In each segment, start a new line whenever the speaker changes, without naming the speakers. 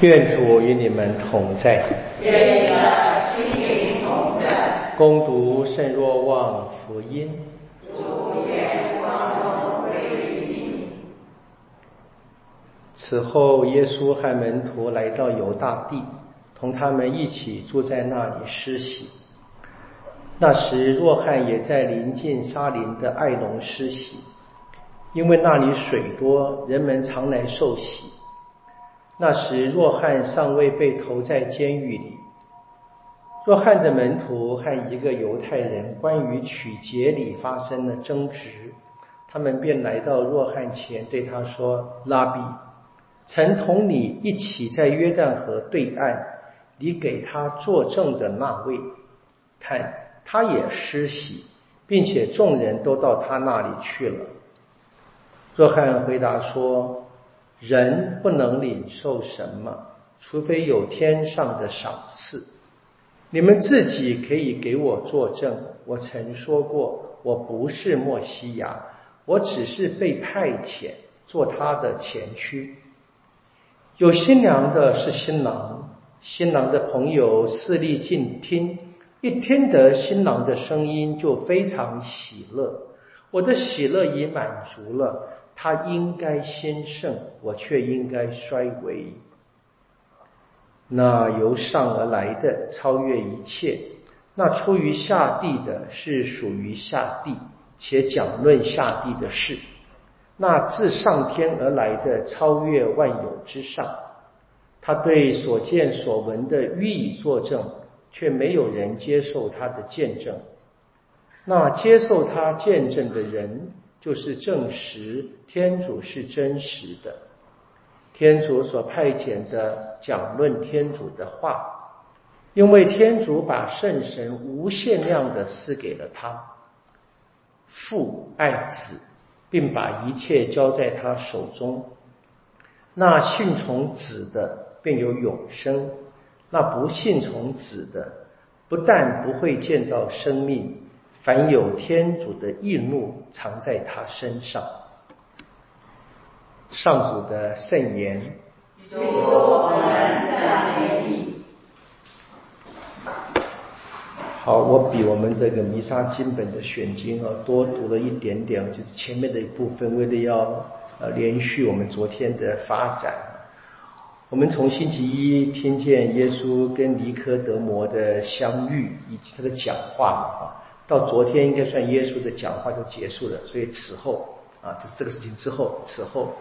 愿主与你们同在。
愿你的心灵同在。
攻读圣若望福音。
主愿光荣归于你。
此后，耶稣和门徒来到犹大地，同他们一起住在那里施洗。那时，若翰也在临近沙林的艾农施洗，因为那里水多，人们常来受洗。那时，若翰尚未被投在监狱里。若翰的门徒和一个犹太人关于取节礼发生了争执，他们便来到若翰前，对他说：“拉比，曾同你一起在约旦河对岸，你给他作证的那位，看他也施洗，并且众人都到他那里去了。”若翰回答说。人不能领受什么，除非有天上的赏赐。你们自己可以给我作证。我曾说过，我不是墨西亚，我只是被派遣做他的前驱。有新娘的是新郎，新郎的朋友四立静听，一听得新郎的声音就非常喜乐。我的喜乐已满足了。他应该先胜，我却应该衰微。那由上而来的超越一切，那出于下地的是属于下地，且讲论下地的事。那自上天而来的超越万有之上，他对所见所闻的予以作证，却没有人接受他的见证。那接受他见证的人。就是证实天主是真实的，天主所派遣的讲论天主的话，因为天主把圣神无限量的赐给了他，父爱子，并把一切交在他手中。那信从子的便有永生，那不信从子的，不但不会见到生命。凡有天主的义怒藏在他身上，上主的圣言。好，我比我们这个弥撒经本的选经啊多读了一点点，就是前面的一部分，为了要呃连续我们昨天的发展。我们从星期一听见耶稣跟尼科德摩的相遇，以及他的讲话啊。到昨天应该算耶稣的讲话就结束了，所以此后啊，就是这个事情之后，此后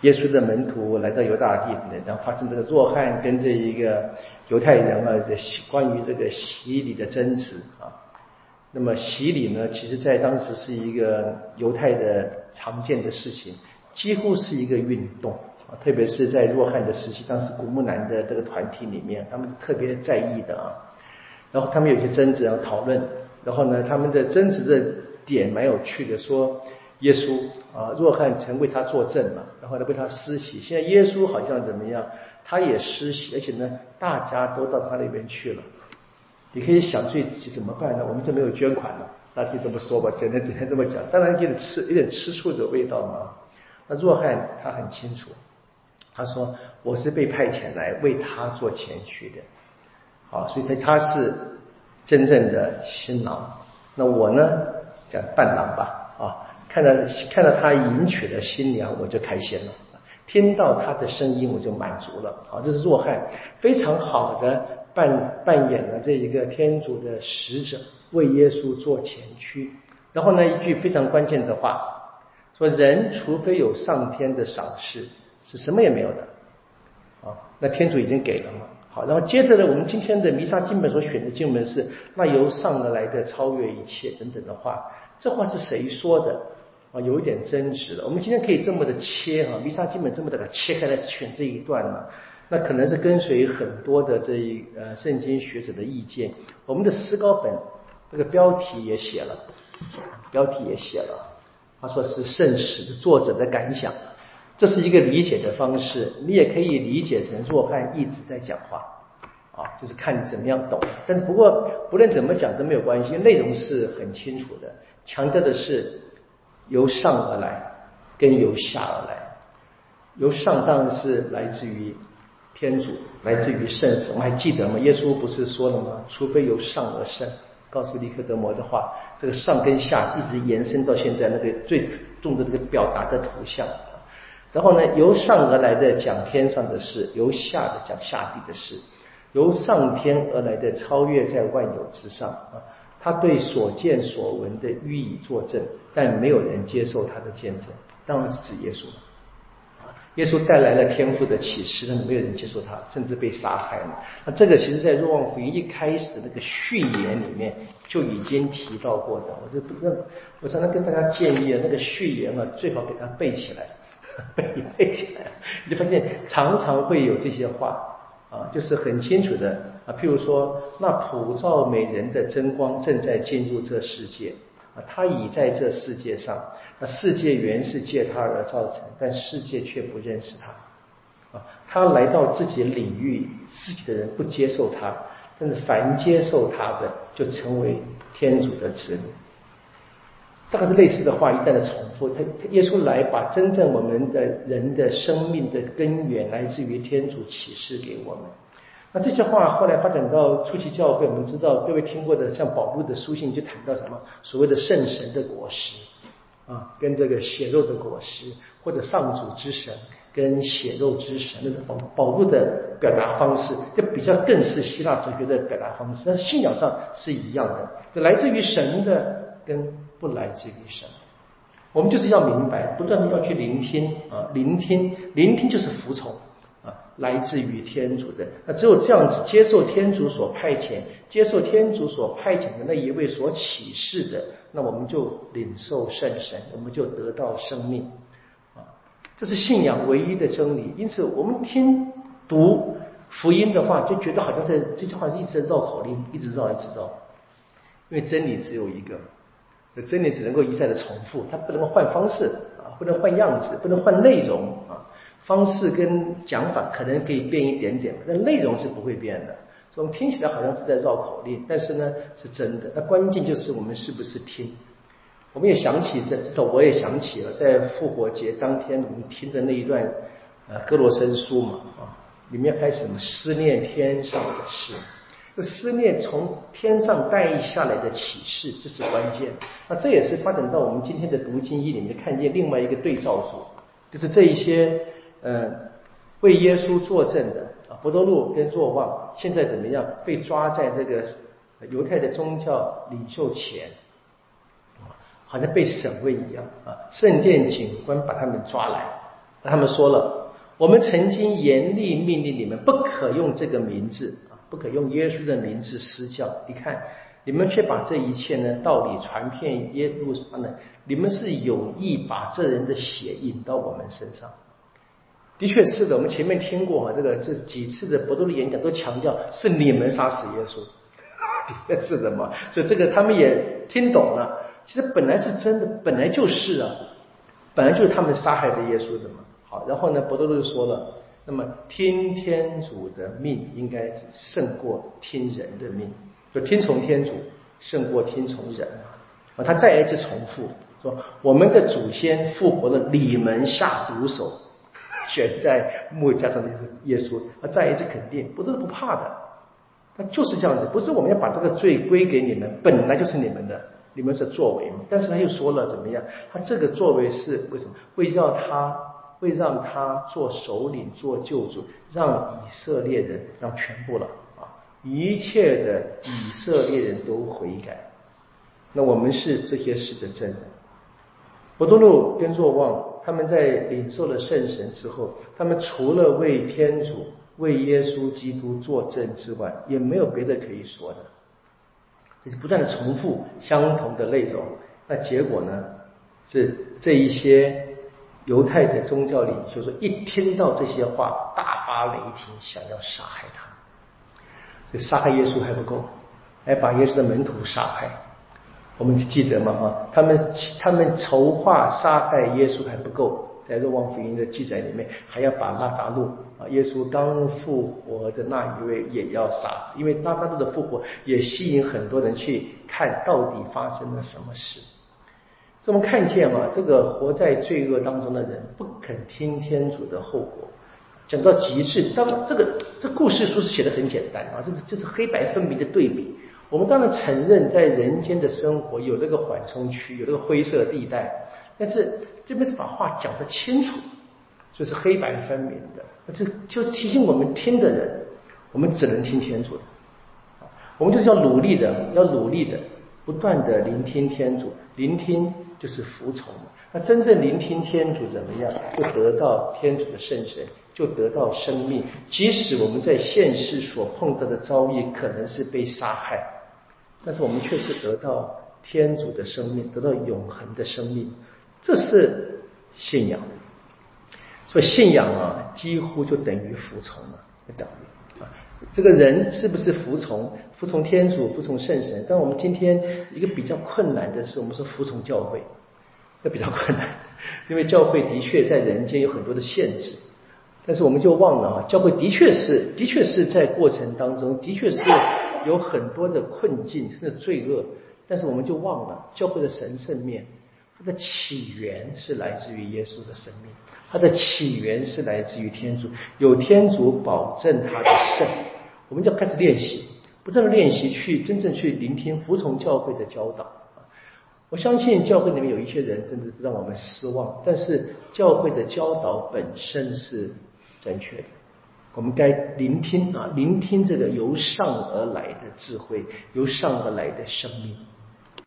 耶稣的门徒来到犹大地，然后发生这个若翰跟这一个犹太人啊的关于这个洗礼的争执啊。那么洗礼呢，其实在当时是一个犹太的常见的事情，几乎是一个运动啊，特别是在若翰的时期，当时古木南的这个团体里面，他们特别在意的啊。然后他们有些争执，然后讨论。然后呢，他们的争执的点蛮有趣的，说耶稣啊，若翰曾为他作证嘛，然后呢为他施洗，现在耶稣好像怎么样，他也施洗，而且呢大家都到他那边去了。你可以想自己怎么办呢？我们这没有捐款了，那就这么说吧，整天整天这么讲，当然有点吃有点吃醋的味道嘛。那若翰他很清楚，他说我是被派遣来为他做前驱的，好，所以他他是。真正的新郎，那我呢叫伴郎吧，啊，看到看到他迎娶了新娘，我就开心了，听到他的声音我就满足了，啊，这是若翰非常好的扮扮演了这一个天主的使者，为耶稣做前驱。然后呢，一句非常关键的话，说人除非有上天的赏识，是什么也没有的，啊，那天主已经给了嘛。然后接着呢，我们今天的弥撒经本所选的经文是那由上而来的超越一切等等的话，这话是谁说的啊？有一点争执了。我们今天可以这么的切哈，弥撒经本这么的切开来选这一段呢，那可能是跟随很多的这一呃圣经学者的意见。我们的诗稿本这个标题也写了，标题也写了，他说是圣史的作者的感想。这是一个理解的方式，你也可以理解成若翰一直在讲话，啊，就是看你怎么样懂。但是不过不论怎么讲都没有关系，内容是很清楚的，强调的是由上而来跟由下而来。由上当然是来自于天主，来自于圣子。我们还记得吗？耶稣不是说了吗？除非由上而生，告诉尼克德摩的话，这个上跟下一直延伸到现在那个最重的这个表达的图像。然后呢，由上而来的讲天上的事，由下的讲下地的事，由上天而来的超越在万有之上啊。他对所见所闻的予以作证，但没有人接受他的见证。当然是指耶稣耶稣带来了天赋的启示，但是没有人接受他，甚至被杀害了。那这个其实，在若望福音一开始的那个序言里面就已经提到过的。我就不认，我常常跟大家建议啊，那个序言啊，最好给他背起来，背背起来，你就发现常常会有这些话啊，就是很清楚的啊。譬如说，那普照美人的真光正在进入这世界啊，他已在这世界上。那世界原是借他而造成，但世界却不认识他。啊，他来到自己领域，自己的人不接受他，但是凡接受他的，就成为天主的子女。大概是类似的话，一再的重复。他耶稣来把真正我们的人的生命的根源，来自于天主启示给我们。那这些话后来发展到初期教会，我们知道各位听过的，像保禄的书信就谈到什么所谓的圣神的果实。啊，跟这个血肉的果实，或者上主之神跟血肉之神，那是保保禄的表达方式，就比较更是希腊哲学的表达方式。但是信仰上是一样的，这来自于神的跟不来自于神，我们就是要明白，不断的要去聆听啊，聆听，聆听就是服从啊。来自于天主的，那只有这样子接受天主所派遣，接受天主所派遣的那一位所启示的，那我们就领受圣神，我们就得到生命啊！这是信仰唯一的真理。因此，我们听读福音的话，就觉得好像在这句话一直在绕口令，一直绕，一直绕。因为真理只有一个，真理只能够一再的重复，它不能够换方式啊，不能换样子，不能换内容啊。方式跟讲法可能可以变一点点，但内容是不会变的。所以我们听起来好像是在绕口令，但是呢是真的。那关键就是我们是不是听？我们也想起，在至少我也想起了，在复活节当天我们听的那一段呃哥罗森书嘛啊，里面开始什么思念天上的事，这思念从天上带下来的启示，这是关键。那这也是发展到我们今天的读经一里面看见另外一个对照组，就是这一些。呃，为耶稣作证的啊，伯多禄跟若望现在怎么样？被抓在这个犹太的宗教领袖前，好像被审问一样啊。圣殿警官把他们抓来，他们说了：我们曾经严厉命令你们不可用这个名字啊，不可用耶稣的名字施教。你看，你们却把这一切呢道理传遍耶路撒冷，你们是有意把这人的血引到我们身上。的确是的，我们前面听过啊，这个这几次的博多利演讲都强调是你们杀死耶稣，的确是的嘛，所以这个他们也听懂了。其实本来是真的，本来就是啊，本来就是他们杀害的耶稣的嘛。好，然后呢，博多禄就说了，那么听天主的命应该胜过听人的命，就听从天主胜过听从人啊。他再一次重复说，我们的祖先复活了，你们下毒手。选在木架上的耶稣，他再一次肯定，不是不怕的，他就是这样子，不是我们要把这个罪归给你们，本来就是你们的，你们是作为嘛。但是他又说了怎么样？他这个作为是为什么？会让他会让他做首领、做救主，让以色列人让全部了啊，一切的以色列人都悔改。那我们是这些事的证人。伯多禄跟若望。他们在领受了圣神之后，他们除了为天主、为耶稣基督作证之外，也没有别的可以说的，就是不断的重复相同的内容。那结果呢？是这一些犹太的宗教领袖说，一听到这些话，大发雷霆，想要杀害他。所以杀害耶稣还不够，还把耶稣的门徒杀害。我们记得嘛哈，他们他们筹划杀害耶稣还不够，在若望福音的记载里面，还要把拉扎路啊，耶稣刚复活的那一位也要杀，因为拉扎路的复活也吸引很多人去看到底发生了什么事。这么看见嘛，这个活在罪恶当中的人不肯听天主的后果，讲到极致。当这个这故事书是写的很简单啊，就是就是黑白分明的对比。我们当然承认在人间的生活有那个缓冲区，有那个灰色地带，但是这边是把话讲得清楚，就是黑白分明的。这就是提醒我们听的人，我们只能听天主的，我们就是要努力的，要努力的，不断的聆听天主，聆听就是服从。那真正聆听天主怎么样，就得到天主的圣神，就得到生命。即使我们在现世所碰到的遭遇可能是被杀害。但是我们却是得到天主的生命，得到永恒的生命，这是信仰。所以信仰啊，几乎就等于服从了，就等于，这个人是不是服从？服从天主，服从圣神？但我们今天一个比较困难的是，我们说服从教会，那比较困难，因为教会的确在人间有很多的限制。但是我们就忘了啊，教会的确是，的确是在过程当中，的确是。有很多的困境，甚至罪恶，但是我们就忘了教会的神圣面，它的起源是来自于耶稣的生命，它的起源是来自于天主，有天主保证它的圣，我们就要开始练习，不断的练习，去真正去聆听、服从教会的教导。我相信教会里面有一些人，真的让我们失望，但是教会的教导本身是正确的。我们该聆听啊，聆听这个由上而来的智慧，由上而来的生命。